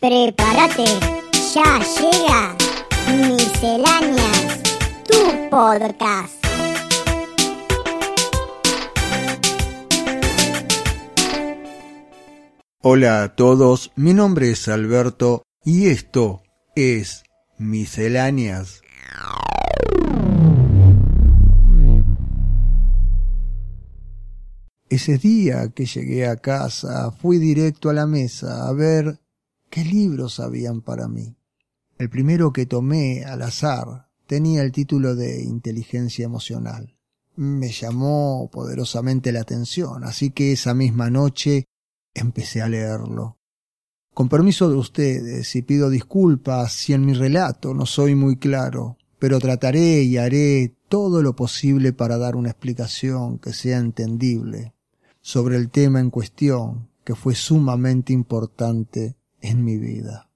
Prepárate, ya llega Misceláneas, tu podcast. Hola a todos, mi nombre es Alberto y esto es Misceláneas. Ese día que llegué a casa fui directo a la mesa a ver qué libros habían para mí. El primero que tomé al azar tenía el título de Inteligencia Emocional. Me llamó poderosamente la atención, así que esa misma noche empecé a leerlo. Con permiso de ustedes, y pido disculpas si en mi relato no soy muy claro, pero trataré y haré todo lo posible para dar una explicación que sea entendible sobre el tema en cuestión que fue sumamente importante en mi vida.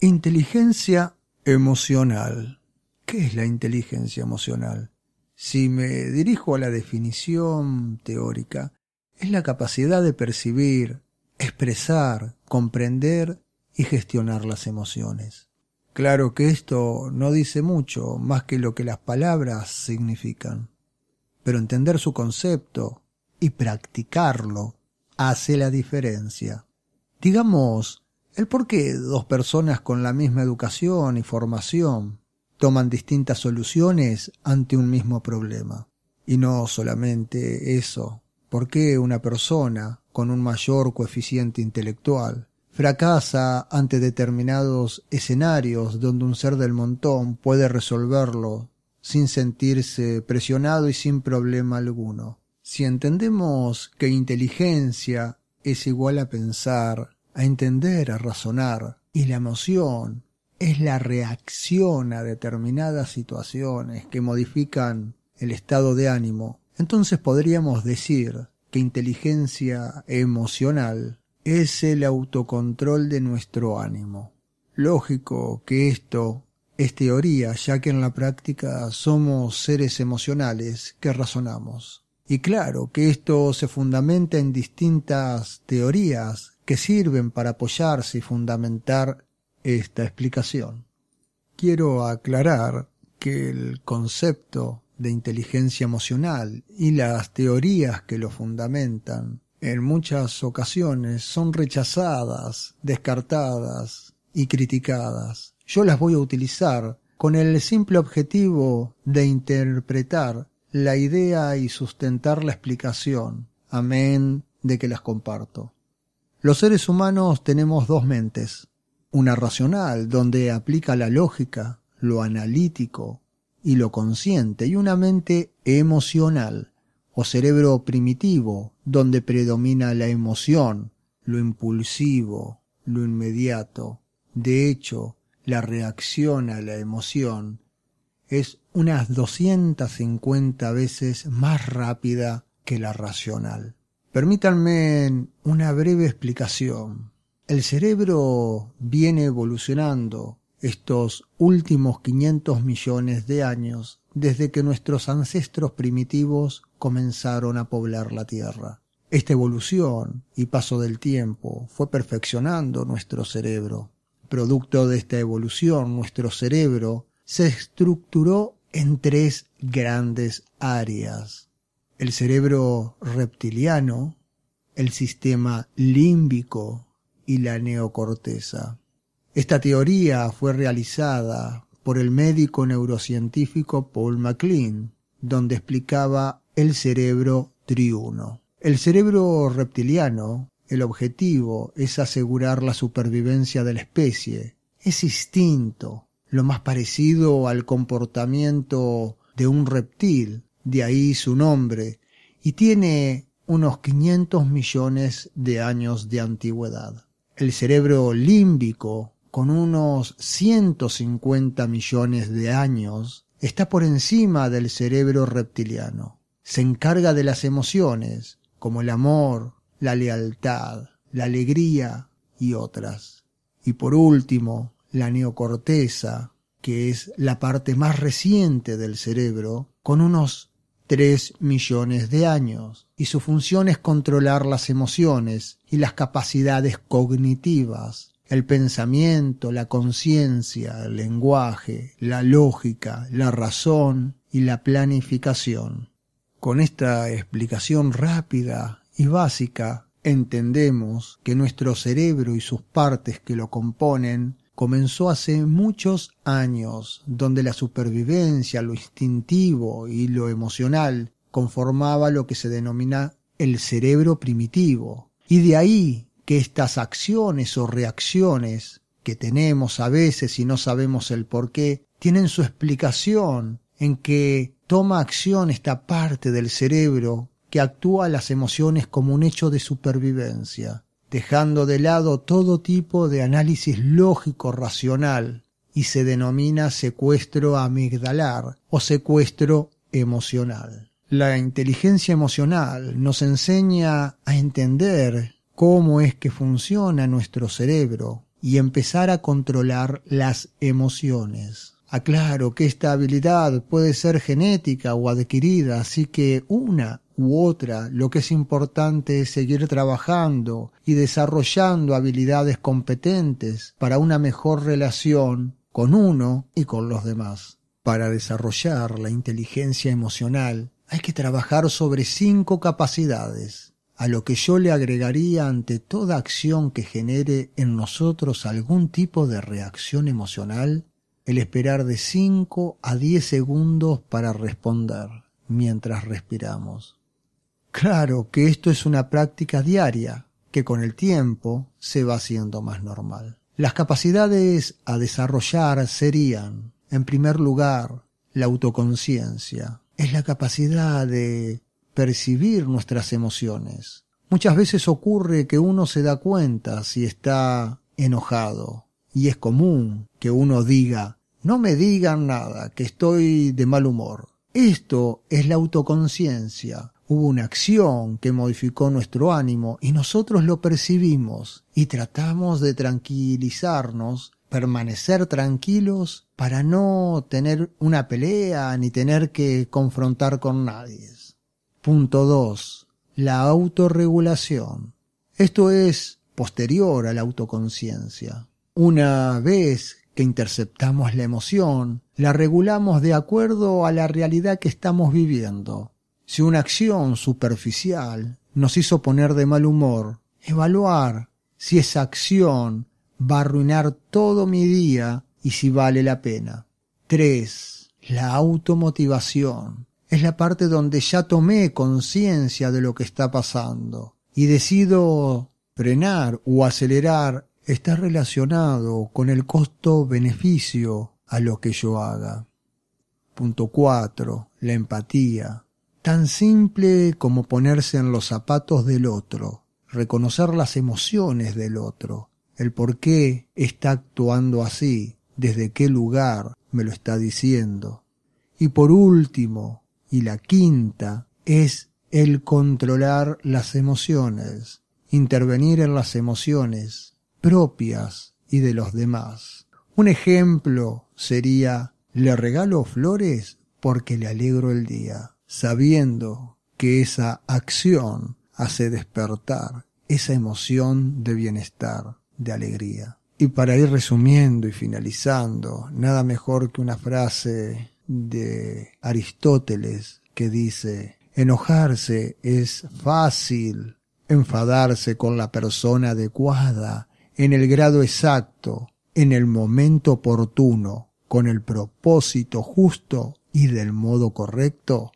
Inteligencia emocional. ¿Qué es la inteligencia emocional? Si me dirijo a la definición teórica, es la capacidad de percibir, expresar, comprender y gestionar las emociones. Claro que esto no dice mucho más que lo que las palabras significan, pero entender su concepto y practicarlo hace la diferencia. Digamos, el por qué dos personas con la misma educación y formación toman distintas soluciones ante un mismo problema. Y no solamente eso, por qué una persona con un mayor coeficiente intelectual fracasa ante determinados escenarios donde un ser del montón puede resolverlo sin sentirse presionado y sin problema alguno. Si entendemos que inteligencia es igual a pensar, a entender, a razonar, y la emoción es la reacción a determinadas situaciones que modifican el estado de ánimo, entonces podríamos decir que inteligencia emocional es el autocontrol de nuestro ánimo. Lógico que esto es teoría, ya que en la práctica somos seres emocionales que razonamos. Y claro que esto se fundamenta en distintas teorías que sirven para apoyarse y fundamentar esta explicación. Quiero aclarar que el concepto de inteligencia emocional y las teorías que lo fundamentan en muchas ocasiones son rechazadas, descartadas y criticadas. Yo las voy a utilizar con el simple objetivo de interpretar la idea y sustentar la explicación, amén de que las comparto. Los seres humanos tenemos dos mentes, una racional, donde aplica la lógica, lo analítico y lo consciente, y una mente emocional, o cerebro primitivo, donde predomina la emoción, lo impulsivo, lo inmediato. De hecho, la reacción a la emoción es unas 250 veces más rápida que la racional. Permítanme una breve explicación. El cerebro viene evolucionando estos últimos 500 millones de años desde que nuestros ancestros primitivos comenzaron a poblar la Tierra. Esta evolución y paso del tiempo fue perfeccionando nuestro cerebro. Producto de esta evolución, nuestro cerebro se estructuró en tres grandes áreas. El cerebro reptiliano, el sistema límbico y la neocorteza. Esta teoría fue realizada por el médico neurocientífico Paul MacLean, donde explicaba el cerebro triuno. El cerebro reptiliano, el objetivo es asegurar la supervivencia de la especie. Es instinto, lo más parecido al comportamiento de un reptil, de ahí su nombre, y tiene unos 500 millones de años de antigüedad. El cerebro límbico, con unos 150 millones de años, está por encima del cerebro reptiliano. Se encarga de las emociones, como el amor, la lealtad, la alegría y otras. Y por último, la neocorteza, que es la parte más reciente del cerebro, con unos tres millones de años, y su función es controlar las emociones y las capacidades cognitivas. el pensamiento, la conciencia, el lenguaje, la lógica, la razón y la planificación. Con esta explicación rápida y básica entendemos que nuestro cerebro y sus partes que lo componen comenzó hace muchos años, donde la supervivencia, lo instintivo y lo emocional conformaba lo que se denomina el cerebro primitivo. Y de ahí que estas acciones o reacciones que tenemos a veces y no sabemos el por qué, tienen su explicación en que toma acción esta parte del cerebro que actúa las emociones como un hecho de supervivencia, dejando de lado todo tipo de análisis lógico racional y se denomina secuestro amigdalar o secuestro emocional. La inteligencia emocional nos enseña a entender cómo es que funciona nuestro cerebro y empezar a controlar las emociones. Aclaro que esta habilidad puede ser genética o adquirida, así que una u otra, lo que es importante es seguir trabajando y desarrollando habilidades competentes para una mejor relación con uno y con los demás. Para desarrollar la inteligencia emocional hay que trabajar sobre cinco capacidades a lo que yo le agregaría ante toda acción que genere en nosotros algún tipo de reacción emocional, el esperar de 5 a 10 segundos para responder mientras respiramos. Claro que esto es una práctica diaria que con el tiempo se va haciendo más normal. Las capacidades a desarrollar serían, en primer lugar, la autoconciencia. Es la capacidad de percibir nuestras emociones. Muchas veces ocurre que uno se da cuenta si está enojado y es común que uno diga no me digan nada, que estoy de mal humor. Esto es la autoconciencia. Hubo una acción que modificó nuestro ánimo y nosotros lo percibimos y tratamos de tranquilizarnos, permanecer tranquilos para no tener una pelea ni tener que confrontar con nadie. Punto 2. La autorregulación. Esto es posterior a la autoconciencia. Una vez que interceptamos la emoción, la regulamos de acuerdo a la realidad que estamos viviendo. Si una acción superficial nos hizo poner de mal humor, evaluar si esa acción va a arruinar todo mi día y si vale la pena. 3. La automotivación es la parte donde ya tomé conciencia de lo que está pasando y decido frenar o acelerar está relacionado con el costo-beneficio a lo que yo haga. Punto 4. La empatía. Tan simple como ponerse en los zapatos del otro, reconocer las emociones del otro, el por qué está actuando así, desde qué lugar me lo está diciendo. Y por último, y la quinta es el controlar las emociones, intervenir en las emociones propias y de los demás. Un ejemplo sería le regalo flores porque le alegro el día, sabiendo que esa acción hace despertar esa emoción de bienestar, de alegría. Y para ir resumiendo y finalizando, nada mejor que una frase de Aristóteles que dice, enojarse es fácil, enfadarse con la persona adecuada, en el grado exacto, en el momento oportuno, con el propósito justo y del modo correcto,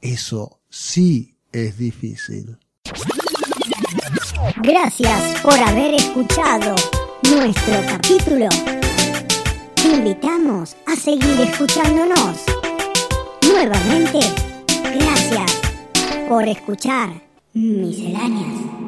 eso sí es difícil. Gracias por haber escuchado nuestro capítulo te invitamos a seguir escuchándonos. Nuevamente, gracias por escuchar Misceláneas.